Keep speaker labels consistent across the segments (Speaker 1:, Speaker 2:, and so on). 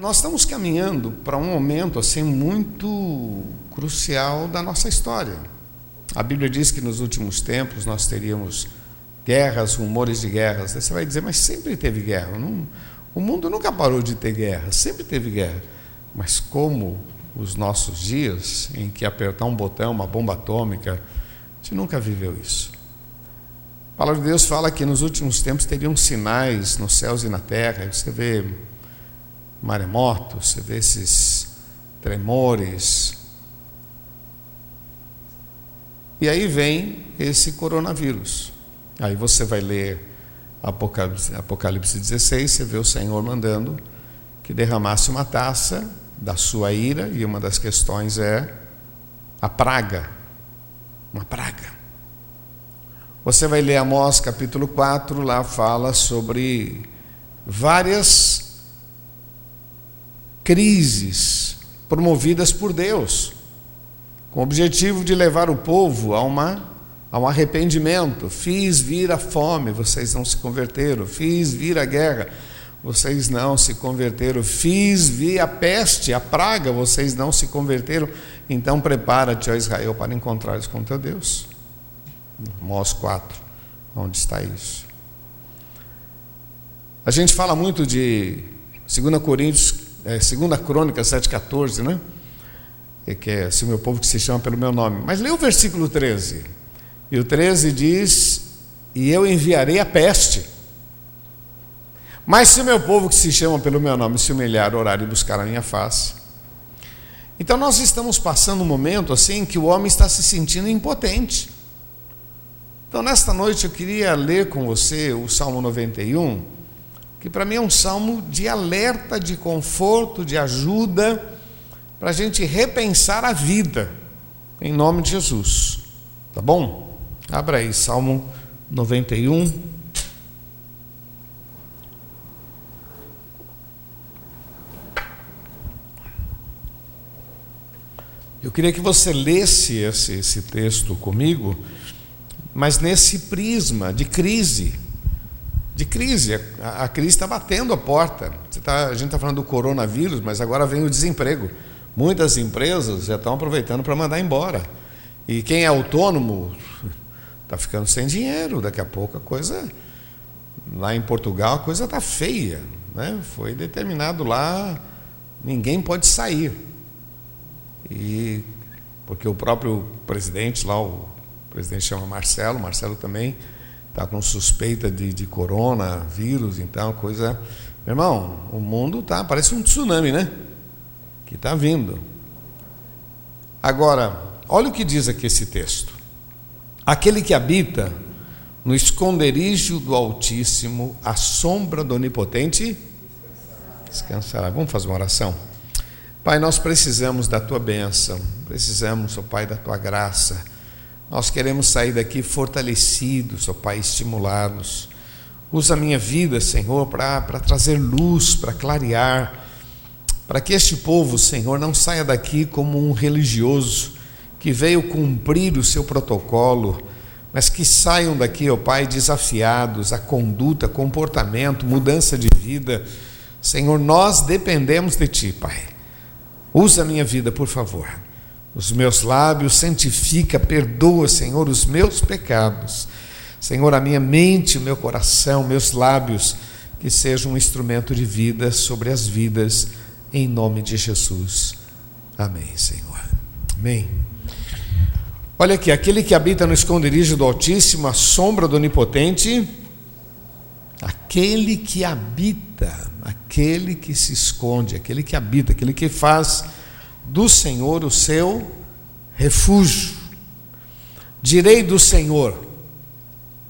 Speaker 1: Nós estamos caminhando para um momento assim muito crucial da nossa história. A Bíblia diz que nos últimos tempos nós teríamos guerras, rumores de guerras. Você vai dizer, mas sempre teve guerra. Não, o mundo nunca parou de ter guerra, sempre teve guerra. Mas como os nossos dias, em que apertar um botão, uma bomba atômica, a gente nunca viveu isso. A palavra de Deus fala que nos últimos tempos teriam sinais nos céus e na terra. Você vê maremotos, você vê esses tremores. E aí vem esse coronavírus. Aí você vai ler Apocalipse, Apocalipse 16, você vê o Senhor mandando que derramasse uma taça da sua ira, e uma das questões é a praga. Uma praga. Você vai ler Amós capítulo 4, lá fala sobre várias crises promovidas por Deus, com o objetivo de levar o povo a, uma, a um arrependimento. Fiz vir a fome, vocês não se converteram. Fiz vir a guerra, vocês não se converteram. Fiz vir a peste, a praga, vocês não se converteram. Então prepara-te, ó Israel, para encontrares com teu Deus. Amós 4, onde está isso? A gente fala muito de 2 Coríntios é, 2 Crônica 7,14, né? É que é se o meu povo que se chama pelo meu nome. Mas lê o versículo 13. E o 13 diz: E eu enviarei a peste. Mas se o meu povo que se chama pelo meu nome se humilhar, orar e buscar a minha face. Então nós estamos passando um momento assim que o homem está se sentindo impotente. Então nesta noite eu queria ler com você o Salmo 91 que para mim é um salmo de alerta, de conforto, de ajuda, para a gente repensar a vida, em nome de Jesus. Tá bom? Abra aí, Salmo 91. Eu queria que você lesse esse, esse texto comigo, mas nesse prisma de crise de crise. A, a crise está batendo a porta. Tá, a gente está falando do coronavírus, mas agora vem o desemprego. Muitas empresas já estão aproveitando para mandar embora. E quem é autônomo está ficando sem dinheiro. Daqui a pouco a coisa. Lá em Portugal a coisa está feia. Né? Foi determinado lá, ninguém pode sair. E porque o próprio presidente lá, o presidente chama Marcelo, Marcelo também está com suspeita de, de coronavírus, então, coisa. Meu irmão, o mundo tá, parece um tsunami, né? Que está vindo. Agora, olha o que diz aqui esse texto. Aquele que habita no esconderijo do Altíssimo, à sombra do Onipotente, descansará. Vamos fazer uma oração? Pai, nós precisamos da tua bênção, precisamos, ó oh Pai, da tua graça nós queremos sair daqui fortalecidos, ó Pai, estimulados. Usa a minha vida, Senhor, para trazer luz, para clarear, para que este povo, Senhor, não saia daqui como um religioso que veio cumprir o seu protocolo, mas que saiam daqui, ó Pai, desafiados a conduta, comportamento, mudança de vida. Senhor, nós dependemos de Ti, Pai. Usa a minha vida, por favor os meus lábios, santifica, perdoa, Senhor, os meus pecados. Senhor, a minha mente, o meu coração, meus lábios, que sejam um instrumento de vida sobre as vidas, em nome de Jesus. Amém, Senhor. Amém. Olha aqui, aquele que habita no esconderijo do Altíssimo, a sombra do Onipotente, aquele que habita, aquele que se esconde, aquele que habita, aquele que faz do Senhor o seu refúgio. Direi do Senhor,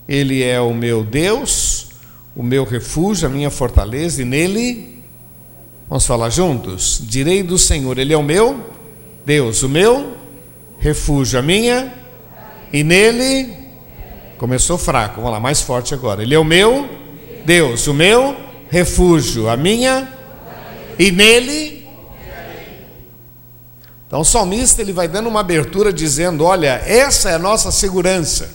Speaker 1: Ele é o meu Deus, o meu refúgio, a minha fortaleza, e nele, vamos falar juntos? Direi do Senhor, Ele é o meu Deus, o meu refúgio, a minha, e nele, começou fraco, vamos lá, mais forte agora. Ele é o meu Deus, o meu refúgio, a minha, e nele, então o salmista ele vai dando uma abertura dizendo: olha, essa é a nossa segurança.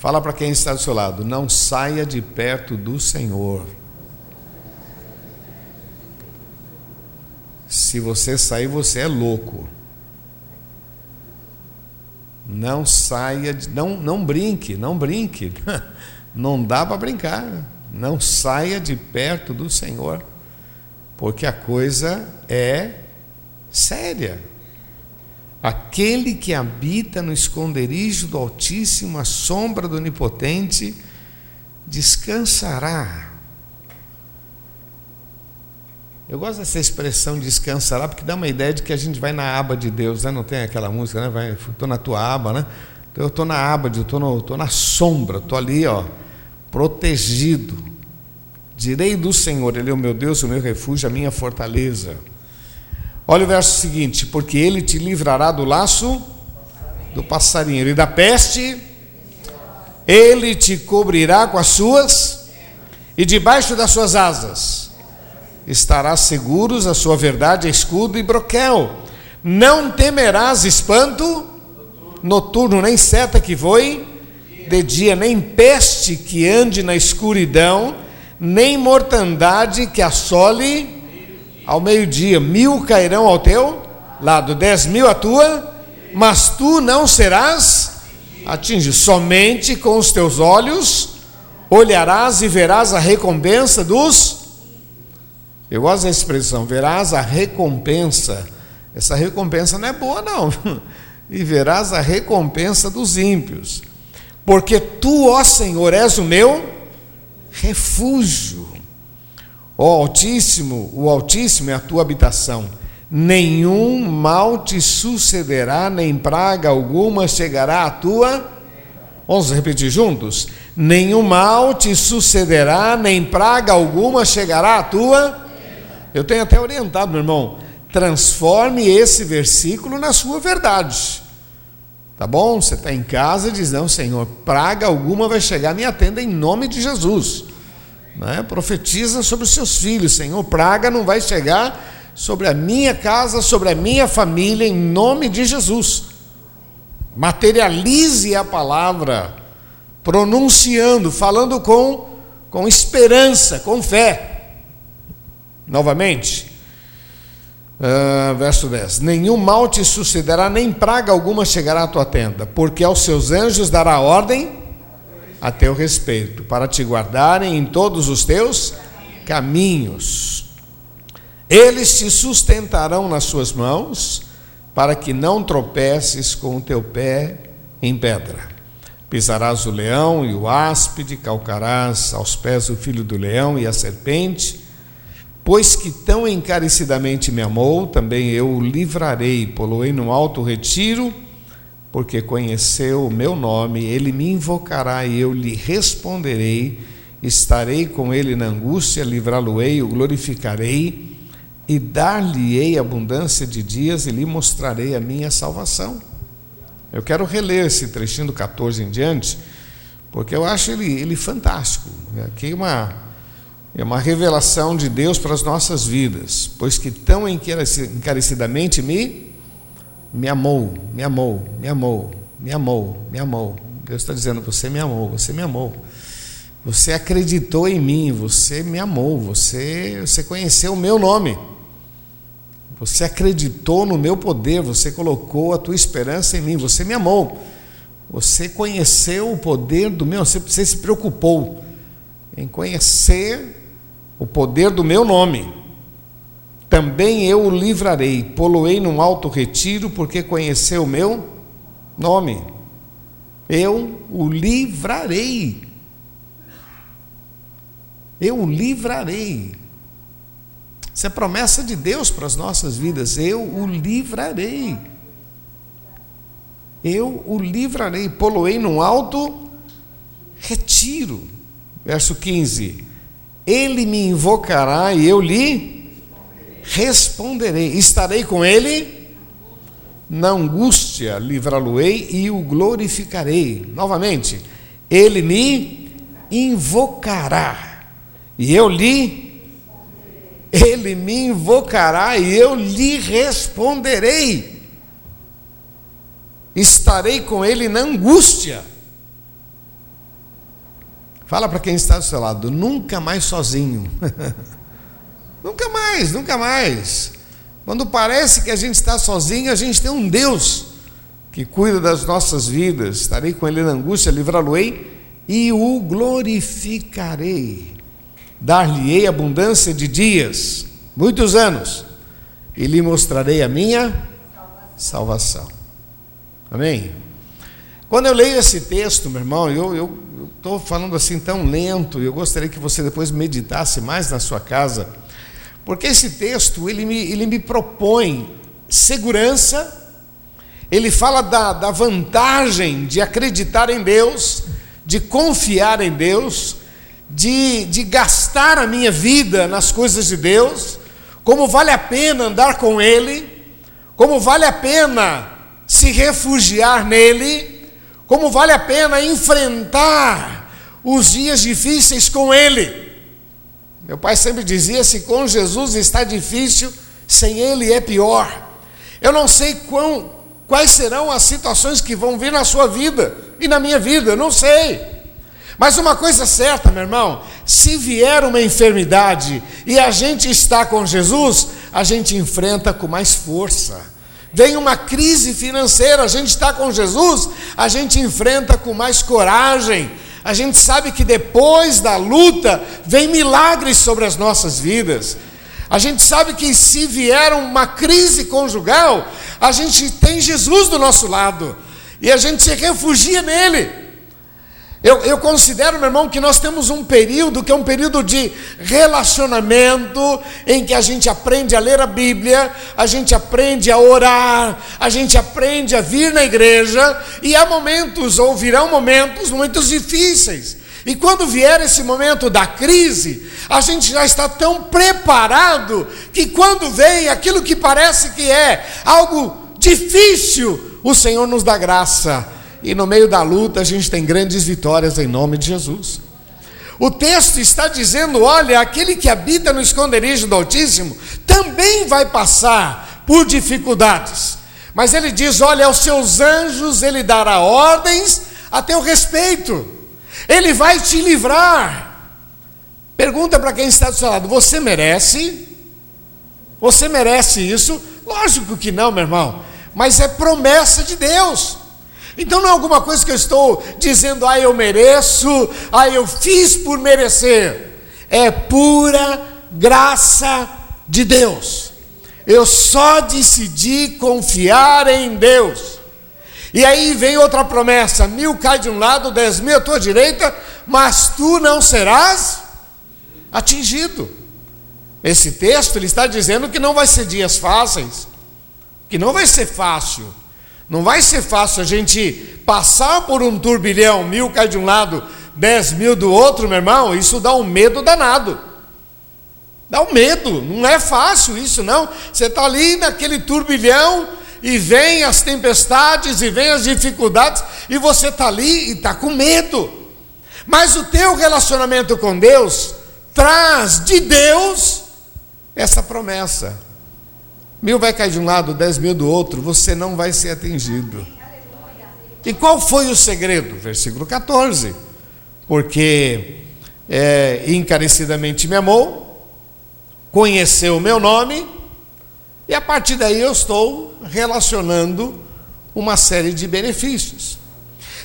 Speaker 1: Fala para quem está do seu lado, não saia de perto do Senhor. Se você sair, você é louco. Não saia, de, não, não brinque, não brinque. Não dá para brincar. Não saia de perto do Senhor porque a coisa é séria. Aquele que habita no esconderijo do Altíssimo, a sombra do Onipotente, descansará. Eu gosto dessa expressão descansará, porque dá uma ideia de que a gente vai na aba de Deus, né? não tem aquela música, né? Vai, estou na tua aba, né? Então eu estou na aba, estou na sombra, estou ali, ó, protegido. Direi do Senhor, Ele é o meu Deus, o meu refúgio, a minha fortaleza. Olha o verso seguinte: porque Ele te livrará do laço do passarinho e da peste, Ele te cobrirá com as suas, e debaixo das suas asas estarás seguros, a sua verdade é escudo e broquel. Não temerás espanto noturno, nem seta que voe de dia, nem peste que ande na escuridão, nem mortandade que assole ao meio-dia. Mil cairão ao teu lado, dez mil à tua, mas tu não serás atingido. Somente com os teus olhos olharás e verás a recompensa dos eu gosto da expressão, verás a recompensa. Essa recompensa não é boa, não. E verás a recompensa dos ímpios. Porque tu, ó Senhor, és o meu refúgio. Ó Altíssimo, o Altíssimo é a tua habitação. Nenhum mal te sucederá, nem praga alguma chegará à tua. Vamos repetir juntos? Nenhum mal te sucederá, nem praga alguma chegará à tua eu tenho até orientado, meu irmão, transforme esse versículo na sua verdade. Tá bom? Você está em casa e diz: Não, Senhor, praga alguma vai chegar, me atenda em nome de Jesus. Né? Profetiza sobre os seus filhos: Senhor, praga não vai chegar sobre a minha casa, sobre a minha família, em nome de Jesus. Materialize a palavra, pronunciando, falando com, com esperança, com fé. Novamente, uh, verso 10: Nenhum mal te sucederá, nem praga alguma chegará à tua tenda, porque aos seus anjos dará ordem a teu respeito, para te guardarem em todos os teus caminhos. Eles te sustentarão nas suas mãos, para que não tropeces com o teu pé em pedra. Pisarás o leão e o áspide, calcarás aos pés o filho do leão e a serpente Pois que tão encarecidamente me amou, também eu o livrarei, poloei no alto retiro, porque conheceu o meu nome, ele me invocará e eu lhe responderei, estarei com ele na angústia, livrá-lo-ei, o glorificarei e dar-lhe-ei abundância de dias e lhe mostrarei a minha salvação. Eu quero reler esse trechinho do 14 em diante, porque eu acho ele, ele fantástico. Aqui uma é uma revelação de Deus para as nossas vidas, pois que tão encarecidamente me, me amou, me amou, me amou, me amou, me amou. Deus está dizendo: Você me amou, você me amou. Você acreditou em mim, você me amou, você, você conheceu o meu nome. Você acreditou no meu poder, você colocou a tua esperança em mim, você me amou. Você conheceu o poder do meu, você, você se preocupou em conhecer o poder do meu nome. Também eu o livrarei, poloei num alto retiro, porque conheceu o meu nome. Eu o livrarei. Eu o livrarei. Isso é promessa de Deus para as nossas vidas. Eu o livrarei. Eu o livrarei. Poloei num alto retiro. Verso 15 ele me invocará e eu lhe responderei. Estarei com ele na angústia, livrá-lo-ei e o glorificarei. Novamente, ele me invocará e eu lhe ele me invocará e eu lhe responderei. Estarei com ele na angústia Fala para quem está do seu lado, nunca mais sozinho. nunca mais, nunca mais. Quando parece que a gente está sozinho, a gente tem um Deus que cuida das nossas vidas. Estarei com ele na angústia, livrá-lo-ei e o glorificarei. Dar-lhe-ei abundância de dias, muitos anos, e lhe mostrarei a minha salvação. Amém? Quando eu leio esse texto, meu irmão, eu estou falando assim tão lento, eu gostaria que você depois meditasse mais na sua casa, porque esse texto ele me, ele me propõe segurança, ele fala da, da vantagem de acreditar em Deus, de confiar em Deus, de, de gastar a minha vida nas coisas de Deus, como vale a pena andar com Ele, como vale a pena se refugiar nele, como vale a pena enfrentar os dias difíceis com Ele. Meu pai sempre dizia: se com Jesus está difícil, sem Ele é pior. Eu não sei quão, quais serão as situações que vão vir na sua vida e na minha vida, eu não sei. Mas uma coisa certa, meu irmão, se vier uma enfermidade e a gente está com Jesus, a gente enfrenta com mais força. Vem uma crise financeira, a gente está com Jesus, a gente enfrenta com mais coragem. A gente sabe que depois da luta vem milagres sobre as nossas vidas. A gente sabe que se vier uma crise conjugal, a gente tem Jesus do nosso lado e a gente se refugia nele. Eu, eu, considero, meu irmão, que nós temos um período que é um período de relacionamento, em que a gente aprende a ler a Bíblia, a gente aprende a orar, a gente aprende a vir na igreja, e há momentos, ou virão momentos, momentos difíceis. E quando vier esse momento da crise, a gente já está tão preparado que quando vem aquilo que parece que é algo difícil, o Senhor nos dá graça e no meio da luta a gente tem grandes vitórias em nome de Jesus. O texto está dizendo: olha, aquele que habita no esconderijo do Altíssimo também vai passar por dificuldades. Mas ele diz: olha, aos seus anjos ele dará ordens a teu respeito, ele vai te livrar. Pergunta para quem está do seu lado: você merece? Você merece isso? Lógico que não, meu irmão, mas é promessa de Deus. Então não é alguma coisa que eu estou dizendo, ah, eu mereço, ah, eu fiz por merecer. É pura graça de Deus. Eu só decidi confiar em Deus. E aí vem outra promessa: mil cai de um lado, dez mil à tua direita, mas tu não serás atingido. Esse texto ele está dizendo que não vai ser dias fáceis, que não vai ser fácil não vai ser fácil a gente passar por um turbilhão, mil cai de um lado, dez mil do outro, meu irmão, isso dá um medo danado. Dá um medo, não é fácil isso não. Você está ali naquele turbilhão e vem as tempestades e vem as dificuldades e você está ali e está com medo. Mas o teu relacionamento com Deus traz de Deus essa promessa. Mil vai cair de um lado, dez mil do outro, você não vai ser atingido. E qual foi o segredo? Versículo 14. Porque é, encarecidamente me amou, conheceu o meu nome, e a partir daí eu estou relacionando uma série de benefícios.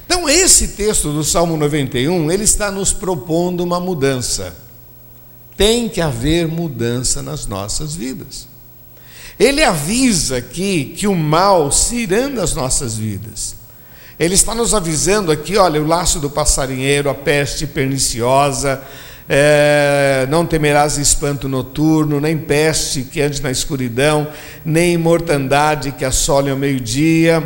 Speaker 1: Então, esse texto do Salmo 91, ele está nos propondo uma mudança. Tem que haver mudança nas nossas vidas. Ele avisa aqui que o mal se irá das nossas vidas. Ele está nos avisando aqui: olha, o laço do passarinheiro, a peste perniciosa, é, não temerás espanto noturno, nem peste que ande na escuridão, nem mortandade que assole ao meio-dia,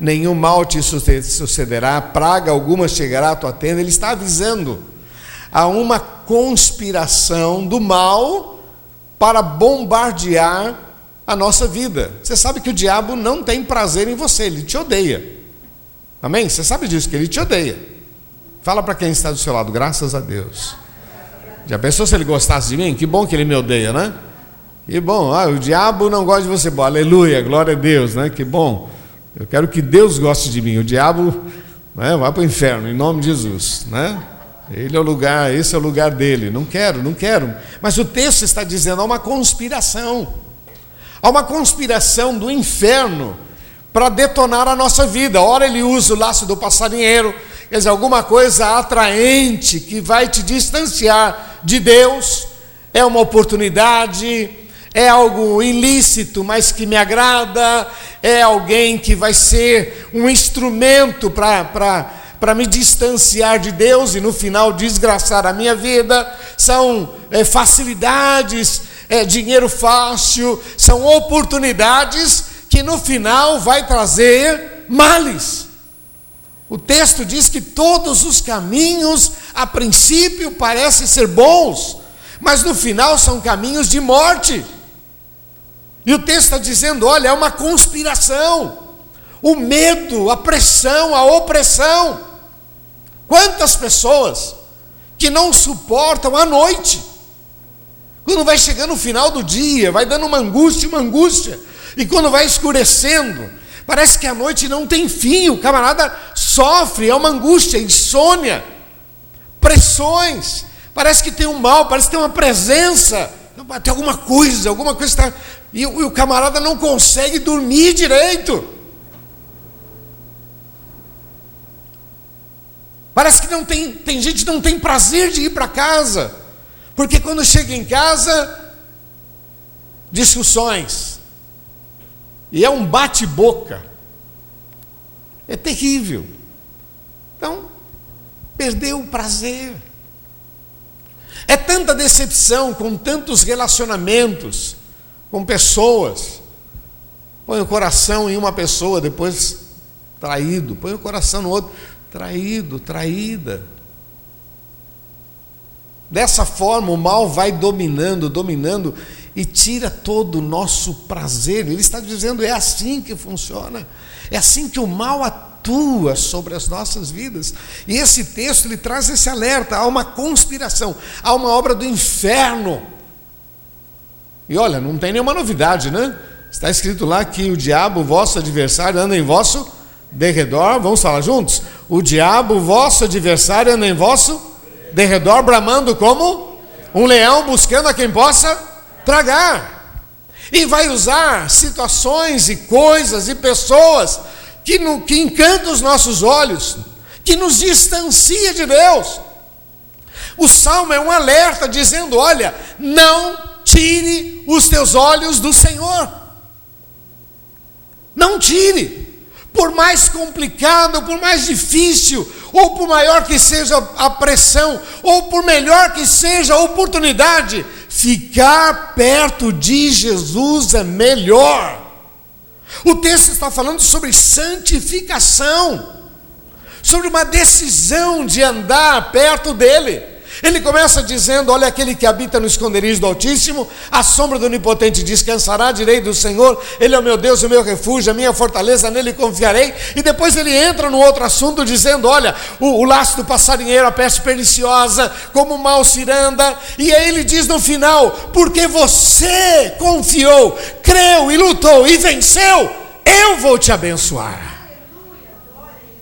Speaker 1: nenhum mal te sucederá, praga alguma chegará à tua tenda. Ele está avisando a uma conspiração do mal para bombardear a nossa vida. Você sabe que o diabo não tem prazer em você, ele te odeia. Amém? Você sabe disso, que ele te odeia. Fala para quem está do seu lado, graças a Deus. Já pensou se ele gostasse de mim? Que bom que ele me odeia, né? Que bom, ah, o diabo não gosta de você. Bom, aleluia, glória a Deus, né? Que bom. Eu quero que Deus goste de mim. O diabo né, vai para o inferno, em nome de Jesus, né? Ele é o lugar, esse é o lugar dele. Não quero, não quero. Mas o texto está dizendo há uma conspiração há uma conspiração do inferno para detonar a nossa vida. Ora, ele usa o laço do passarinheiro, quer dizer, alguma coisa atraente que vai te distanciar de Deus, é uma oportunidade, é algo ilícito, mas que me agrada, é alguém que vai ser um instrumento para me distanciar de Deus e no final desgraçar a minha vida, são é, facilidades, é, dinheiro fácil, são oportunidades que no final vai trazer males. O texto diz que todos os caminhos, a princípio, parecem ser bons, mas no final são caminhos de morte. E o texto está dizendo: olha, é uma conspiração. O medo, a pressão, a opressão. Quantas pessoas que não suportam a noite, quando vai chegando o final do dia, vai dando uma angústia, uma angústia, e quando vai escurecendo, parece que a noite não tem fim, o camarada sofre, é uma angústia, insônia, pressões, parece que tem um mal, parece que tem uma presença, tem alguma coisa, alguma coisa está. E, e o camarada não consegue dormir direito. Parece que não tem, tem gente que não tem prazer de ir para casa, porque quando chega em casa, discussões, e é um bate-boca, é terrível. Então, perdeu o prazer. É tanta decepção com tantos relacionamentos, com pessoas. Põe o coração em uma pessoa, depois traído. Põe o coração no outro, traído, traída. Dessa forma, o mal vai dominando, dominando e tira todo o nosso prazer. Ele está dizendo: é assim que funciona, é assim que o mal atua sobre as nossas vidas. E esse texto ele traz esse alerta: há uma conspiração, há uma obra do inferno. E olha, não tem nenhuma novidade, né? Está escrito lá que o diabo, vosso adversário, anda em vosso derredor. Vamos falar juntos? O diabo, vosso adversário, anda em vosso derredor, bramando como um leão buscando a quem possa tragar. E vai usar situações e coisas e pessoas que, no, que encantam os nossos olhos, que nos distancia de Deus. O salmo é um alerta dizendo: olha, não tire os teus olhos do Senhor. Não tire. Por mais complicado, por mais difícil, ou por maior que seja a pressão, ou por melhor que seja a oportunidade, ficar perto de Jesus é melhor. O texto está falando sobre santificação, sobre uma decisão de andar perto dele. Ele começa dizendo: Olha, aquele que habita no esconderijo do Altíssimo, a sombra do Onipotente descansará, direi do Senhor, Ele é o meu Deus, o meu refúgio, a minha fortaleza, nele confiarei. E depois ele entra no outro assunto, dizendo: Olha, o, o laço do passarinheiro, a peste perniciosa, como mal ciranda. E aí ele diz no final: Porque você confiou, creu e lutou e venceu, eu vou te abençoar.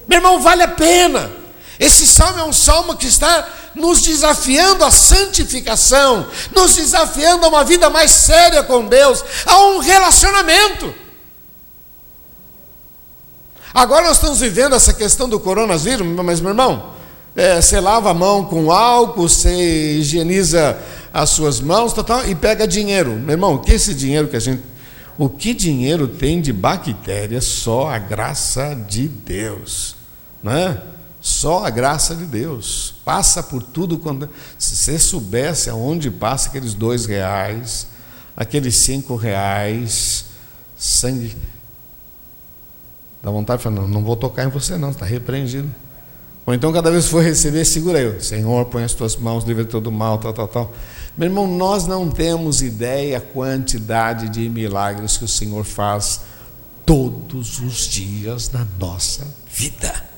Speaker 1: Meu irmão, vale a pena. Esse salmo é um salmo que está nos desafiando à santificação, nos desafiando a uma vida mais séria com Deus, a um relacionamento. Agora nós estamos vivendo essa questão do coronavírus, mas meu irmão, é, você lava a mão com álcool, você higieniza as suas mãos total, e pega dinheiro. Meu irmão, o que esse dinheiro que a gente. O que dinheiro tem de bactérias? Só a graça de Deus. Não é? Só a graça de Deus. Passa por tudo quando. Se você soubesse aonde passa aqueles dois reais, aqueles cinco reais, sangue. Dá vontade de falar, não, não vou tocar em você, não, está repreendido. Ou então, cada vez que for receber, segura aí. Senhor, põe as tuas mãos, livre todo mal, tal, tal, tal. Meu irmão, nós não temos ideia a quantidade de milagres que o Senhor faz todos os dias na nossa vida.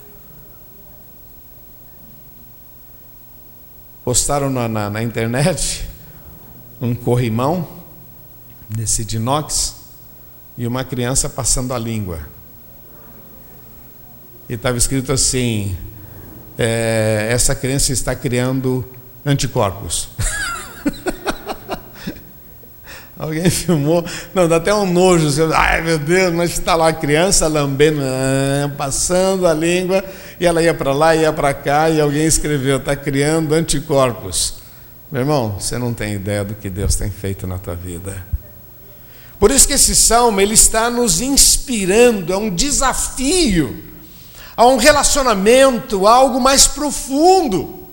Speaker 1: Postaram na, na, na internet um corrimão desse de inox e uma criança passando a língua. E estava escrito assim: é, essa criança está criando anticorpos. Alguém filmou? Não, dá até um nojo. Você, Ai meu Deus, mas está lá a criança lambendo, ah, passando a língua, e ela ia para lá, ia para cá, e alguém escreveu: está criando anticorpos. Meu irmão, você não tem ideia do que Deus tem feito na tua vida. Por isso que esse salmo ele está nos inspirando, é um desafio a um relacionamento, a algo mais profundo.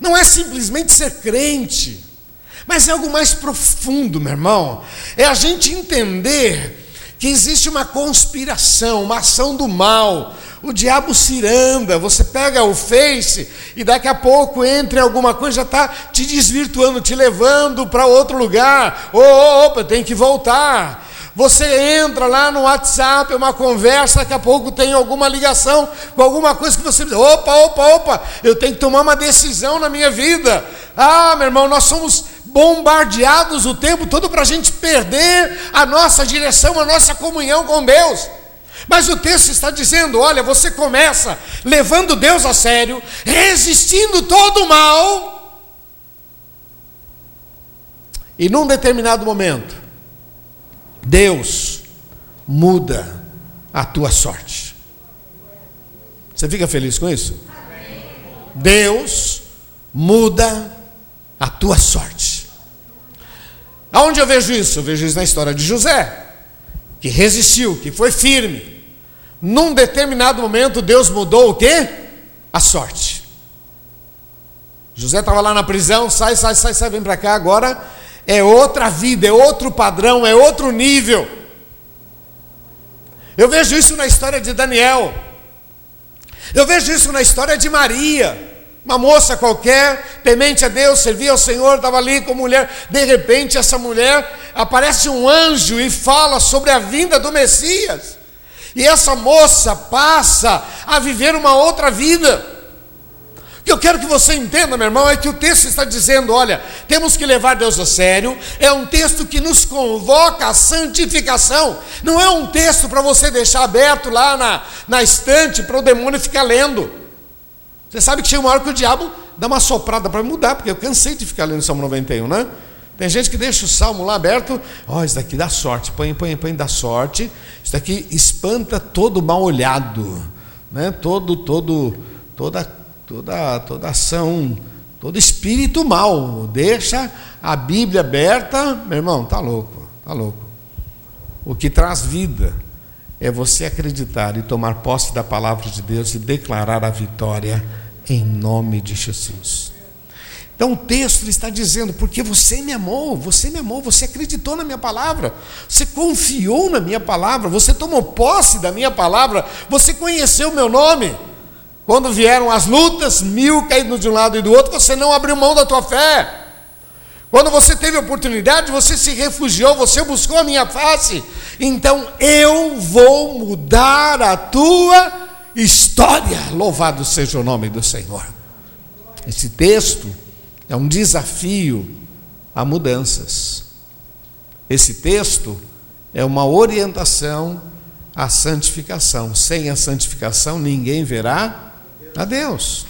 Speaker 1: Não é simplesmente ser crente, mas é algo mais profundo, meu irmão. É a gente entender que existe uma conspiração, uma ação do mal. O diabo ciranda, você pega o Face e daqui a pouco entra em alguma coisa, já está te desvirtuando, te levando para outro lugar. Oh, opa, tem que voltar. Você entra lá no WhatsApp, é uma conversa, daqui a pouco tem alguma ligação com alguma coisa que você diz: opa, opa, opa, eu tenho que tomar uma decisão na minha vida. Ah, meu irmão, nós somos bombardeados o tempo todo para a gente perder a nossa direção, a nossa comunhão com Deus. Mas o texto está dizendo: olha, você começa levando Deus a sério, resistindo todo o mal, e num determinado momento, Deus muda a tua sorte. Você fica feliz com isso? Deus muda a tua sorte. Aonde eu vejo isso? Eu vejo isso na história de José, que resistiu, que foi firme. Num determinado momento, Deus mudou o quê? A sorte. José estava lá na prisão, sai, sai, sai, sai, vem para cá agora é outra vida, é outro padrão, é outro nível. Eu vejo isso na história de Daniel. Eu vejo isso na história de Maria. Uma moça qualquer, temente a Deus, servia ao Senhor, estava ali com mulher. De repente, essa mulher aparece um anjo e fala sobre a vinda do Messias. E essa moça passa a viver uma outra vida. O que eu quero que você entenda, meu irmão, é que o texto está dizendo: olha, temos que levar Deus a sério. É um texto que nos convoca à santificação. Não é um texto para você deixar aberto lá na, na estante para o demônio ficar lendo. Você sabe que chega uma hora que o diabo dá uma soprada para mudar, porque eu cansei de ficar lendo o Salmo 91, né? Tem gente que deixa o salmo lá aberto, ó, oh, isso daqui dá sorte, põe, põe, põe, dá sorte. Isso daqui espanta todo mal olhado, né? Todo, todo, toda toda, toda ação, todo espírito mal. Deixa a Bíblia aberta, meu irmão, tá louco, tá louco. O que traz vida é você acreditar e tomar posse da palavra de Deus e declarar a vitória em nome de Jesus. Então o texto está dizendo: porque você me amou, você me amou, você acreditou na minha palavra, você confiou na minha palavra, você tomou posse da minha palavra, você conheceu o meu nome. Quando vieram as lutas, mil caindo de um lado e do outro, você não abriu mão da tua fé. Quando você teve oportunidade, você se refugiou, você buscou a minha face. Então eu vou mudar a tua história. Louvado seja o nome do Senhor. Esse texto é um desafio a mudanças. Esse texto é uma orientação à santificação. Sem a santificação, ninguém verá a Deus.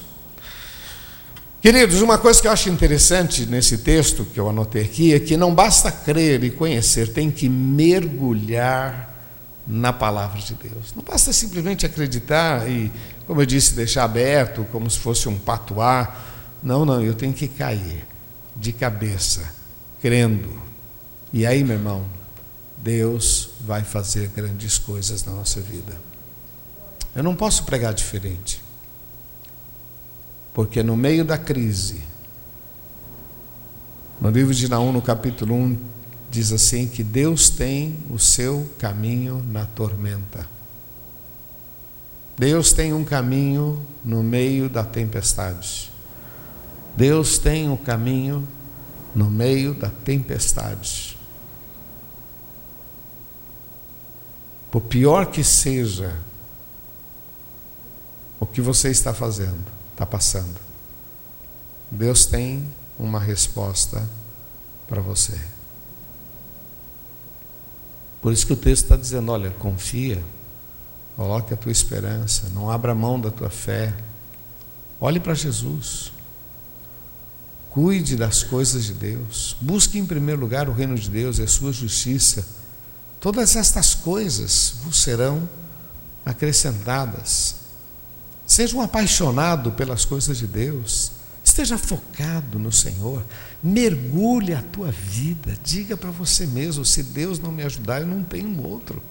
Speaker 1: Queridos, uma coisa que eu acho interessante nesse texto que eu anotei aqui é que não basta crer e conhecer, tem que mergulhar na palavra de Deus. Não basta simplesmente acreditar e, como eu disse, deixar aberto, como se fosse um patuá. Não, não, eu tenho que cair de cabeça, crendo. E aí, meu irmão, Deus vai fazer grandes coisas na nossa vida. Eu não posso pregar diferente. Porque no meio da crise, no livro de Naum, no capítulo 1, diz assim: que Deus tem o seu caminho na tormenta. Deus tem um caminho no meio da tempestade. Deus tem um caminho no meio da tempestade. Por pior que seja o que você está fazendo, está passando. Deus tem uma resposta para você. Por isso que o texto está dizendo: olha, confia, coloque a tua esperança, não abra mão da tua fé, olhe para Jesus. Cuide das coisas de Deus. Busque em primeiro lugar o reino de Deus e a sua justiça. Todas estas coisas vos serão acrescentadas. Seja um apaixonado pelas coisas de Deus. Esteja focado no Senhor. Mergulhe a tua vida. Diga para você mesmo: se Deus não me ajudar, eu não tenho outro.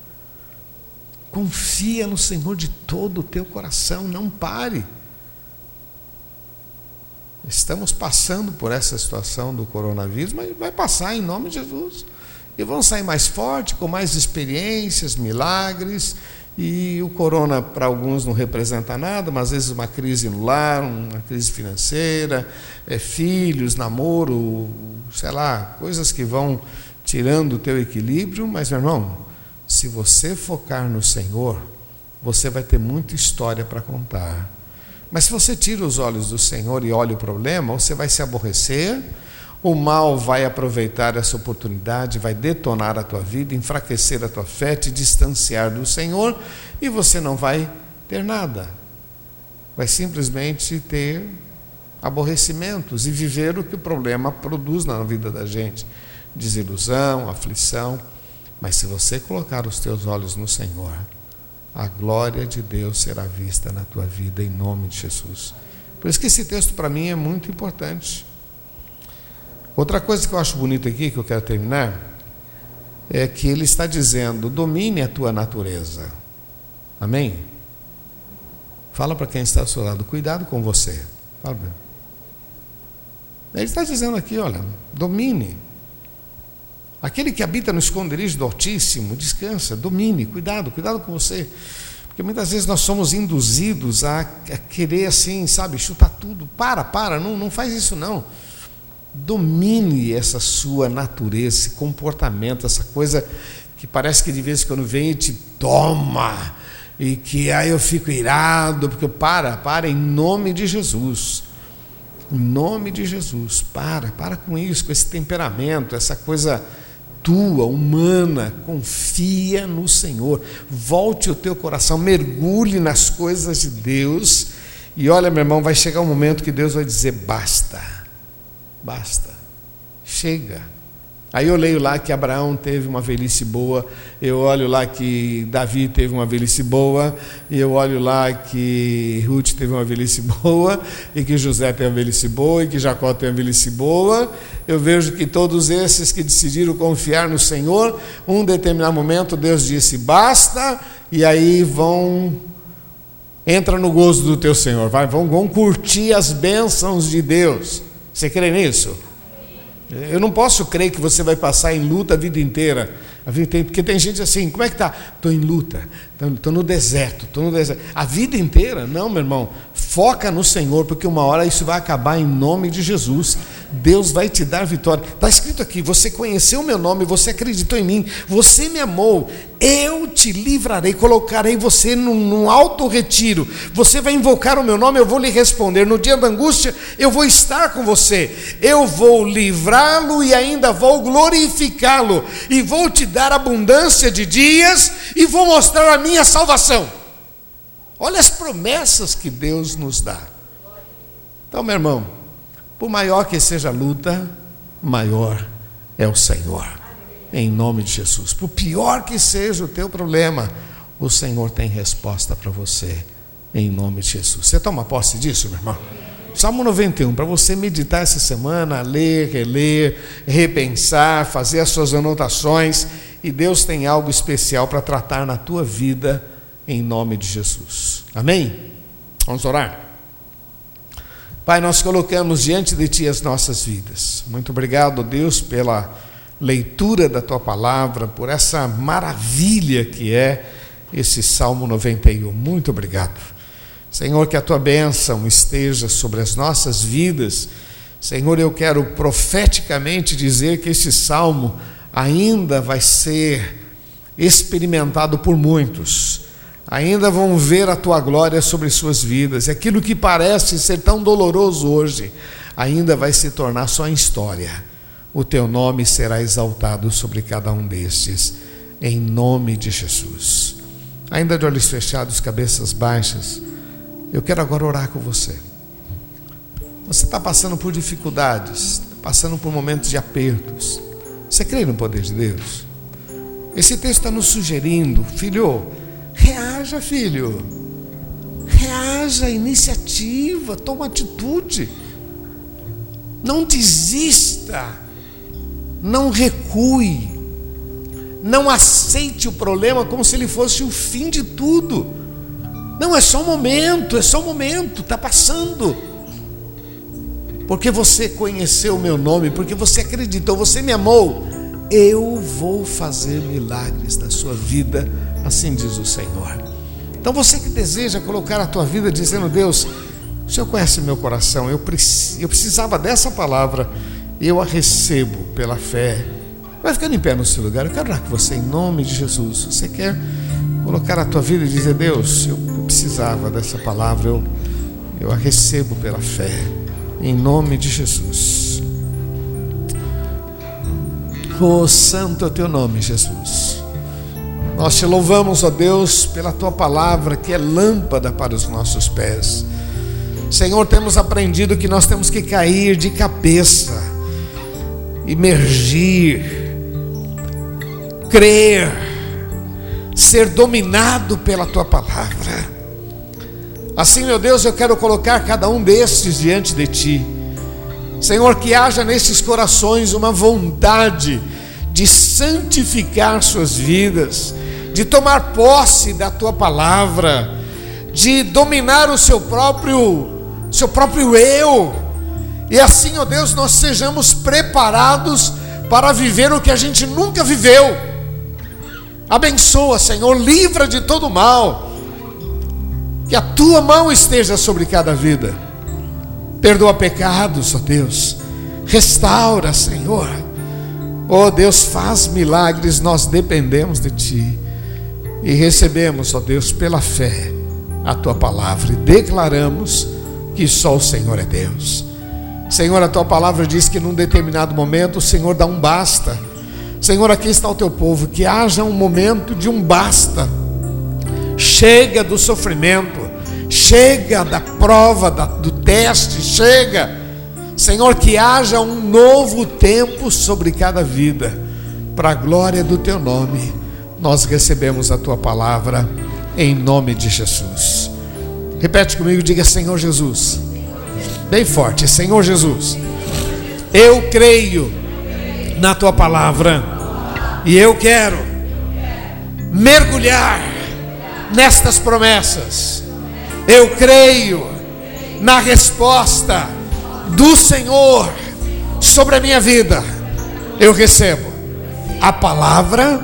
Speaker 1: Confia no Senhor de todo o teu coração. Não pare. Estamos passando por essa situação do coronavírus, mas vai passar em nome de Jesus. E vão sair mais forte, com mais experiências, milagres. E o corona para alguns não representa nada, mas às vezes uma crise no lar, uma crise financeira, é, filhos, namoro, sei lá, coisas que vão tirando o teu equilíbrio. Mas, meu irmão, se você focar no Senhor, você vai ter muita história para contar. Mas se você tira os olhos do Senhor e olha o problema, você vai se aborrecer, o mal vai aproveitar essa oportunidade, vai detonar a tua vida, enfraquecer a tua fé, te distanciar do Senhor e você não vai ter nada. Vai simplesmente ter aborrecimentos e viver o que o problema produz na vida da gente: desilusão, aflição. Mas se você colocar os teus olhos no Senhor, a glória de Deus será vista na tua vida, em nome de Jesus. Por isso que esse texto para mim é muito importante. Outra coisa que eu acho bonita aqui, que eu quero terminar, é que ele está dizendo: domine a tua natureza. Amém? Fala para quem está ao seu lado, cuidado com você. Fala Ele está dizendo aqui: olha, domine. Aquele que habita no esconderijo do Altíssimo, descansa, domine, cuidado, cuidado com você. Porque muitas vezes nós somos induzidos a, a querer assim, sabe, chutar tudo. Para, para, não, não faz isso não. Domine essa sua natureza, esse comportamento, essa coisa que parece que de vez em quando vem e te toma, e que aí eu fico irado, porque para, para, em nome de Jesus. Em nome de Jesus, para, para com isso, com esse temperamento, essa coisa tua, humana, confia no Senhor. Volte o teu coração, mergulhe nas coisas de Deus. E olha, meu irmão, vai chegar um momento que Deus vai dizer: basta, basta, chega. Aí eu leio lá que Abraão teve uma velhice boa, eu olho lá que Davi teve uma velhice boa, e eu olho lá que Ruth teve uma velhice boa, e que José tem uma velhice boa, e que Jacó tem uma velhice boa. Eu vejo que todos esses que decidiram confiar no Senhor, um determinado momento Deus disse: basta, e aí vão entra no gozo do teu Senhor, vai, vão, vão curtir as bênçãos de Deus. Você crê nisso? Eu não posso crer que você vai passar em luta a vida inteira. A vida inteira porque tem gente assim, como é que tá? Estou em luta, estou no deserto, estou no deserto. A vida inteira? Não, meu irmão. Foca no Senhor, porque uma hora isso vai acabar em nome de Jesus. Deus vai te dar vitória. Está escrito aqui: você conheceu o meu nome, você acreditou em mim, você me amou, eu te livrarei, colocarei você num, num alto retiro. Você vai invocar o meu nome, eu vou lhe responder. No dia da angústia, eu vou estar com você. Eu vou livrá-lo e ainda vou glorificá-lo. E vou te dar abundância de dias e vou mostrar a minha salvação. Olha as promessas que Deus nos dá. Então, meu irmão, por maior que seja a luta, maior é o Senhor em nome de Jesus. Por pior que seja o teu problema, o Senhor tem resposta para você, em nome de Jesus. Você toma posse disso, meu irmão? Salmo 91, para você meditar essa semana, ler, reler, repensar, fazer as suas anotações, e Deus tem algo especial para tratar na tua vida, em nome de Jesus. Amém? Vamos orar? Pai, nós colocamos diante de Ti as nossas vidas. Muito obrigado, Deus, pela leitura da tua palavra, por essa maravilha que é esse Salmo 91. Muito obrigado. Senhor, que a tua bênção esteja sobre as nossas vidas. Senhor, eu quero profeticamente dizer que esse salmo ainda vai ser experimentado por muitos. Ainda vão ver a tua glória sobre suas vidas. E aquilo que parece ser tão doloroso hoje, ainda vai se tornar só história o teu nome será exaltado sobre cada um destes, em nome de Jesus. Ainda de olhos fechados, cabeças baixas, eu quero agora orar com você. Você está passando por dificuldades, passando por momentos de apertos. Você crê no poder de Deus? Esse texto está nos sugerindo, filho, reaja, filho. Reaja, iniciativa, toma atitude. Não desista. Não recue. Não aceite o problema como se ele fosse o fim de tudo. Não, é só um momento, é só um momento, está passando porque você conheceu o meu nome, porque você acreditou, você me amou, eu vou fazer milagres na sua vida, assim diz o Senhor. Então você que deseja colocar a tua vida dizendo, Deus, o Senhor conhece meu coração, eu, precisava dessa palavra, eu a recebo pela fé. Vai ficando em pé no seu lugar, eu quero orar com você em nome de Jesus. Você quer colocar a tua vida e dizer, Deus, eu, eu precisava dessa palavra, eu, eu a recebo pela fé em nome de Jesus. Oh, santo é o teu nome, Jesus. Nós te louvamos, ó Deus, pela tua palavra que é lâmpada para os nossos pés. Senhor, temos aprendido que nós temos que cair de cabeça, emergir, crer, ser dominado pela tua palavra. Assim, meu Deus, eu quero colocar cada um destes diante de Ti. Senhor, que haja nesses corações uma vontade de santificar suas vidas, de tomar posse da Tua palavra, de dominar o seu próprio, seu próprio eu. E assim, ó Deus, nós sejamos preparados para viver o que a gente nunca viveu. Abençoa, Senhor, livra de todo mal que a tua mão esteja sobre cada vida. Perdoa pecados, ó Deus. Restaura, Senhor. Ó Deus, faz milagres, nós dependemos de Ti. E recebemos, ó Deus, pela fé, a Tua palavra e declaramos que só o Senhor é Deus. Senhor, a Tua palavra diz que num determinado momento o Senhor dá um basta. Senhor, aqui está o Teu povo, que haja um momento de um basta chega do sofrimento, chega da prova, da, do teste, chega. Senhor, que haja um novo tempo sobre cada vida, para a glória do Teu nome. Nós recebemos a Tua palavra em nome de Jesus. Repete comigo, diga Senhor Jesus. Bem forte, Senhor Jesus. Eu creio na Tua palavra e eu quero mergulhar nestas promessas. Eu creio na resposta do Senhor sobre a minha vida. Eu recebo a palavra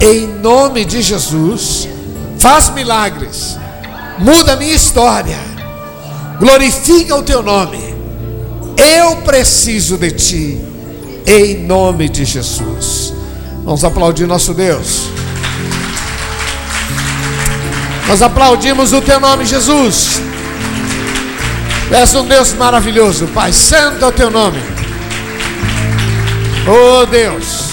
Speaker 1: em nome de Jesus. Faz milagres, muda a minha história, glorifica o teu nome. Eu preciso de ti, em nome de Jesus. Vamos aplaudir nosso Deus. Nós aplaudimos o teu nome, Jesus. És um Deus maravilhoso, Pai. Santo é o teu nome. Oh Deus.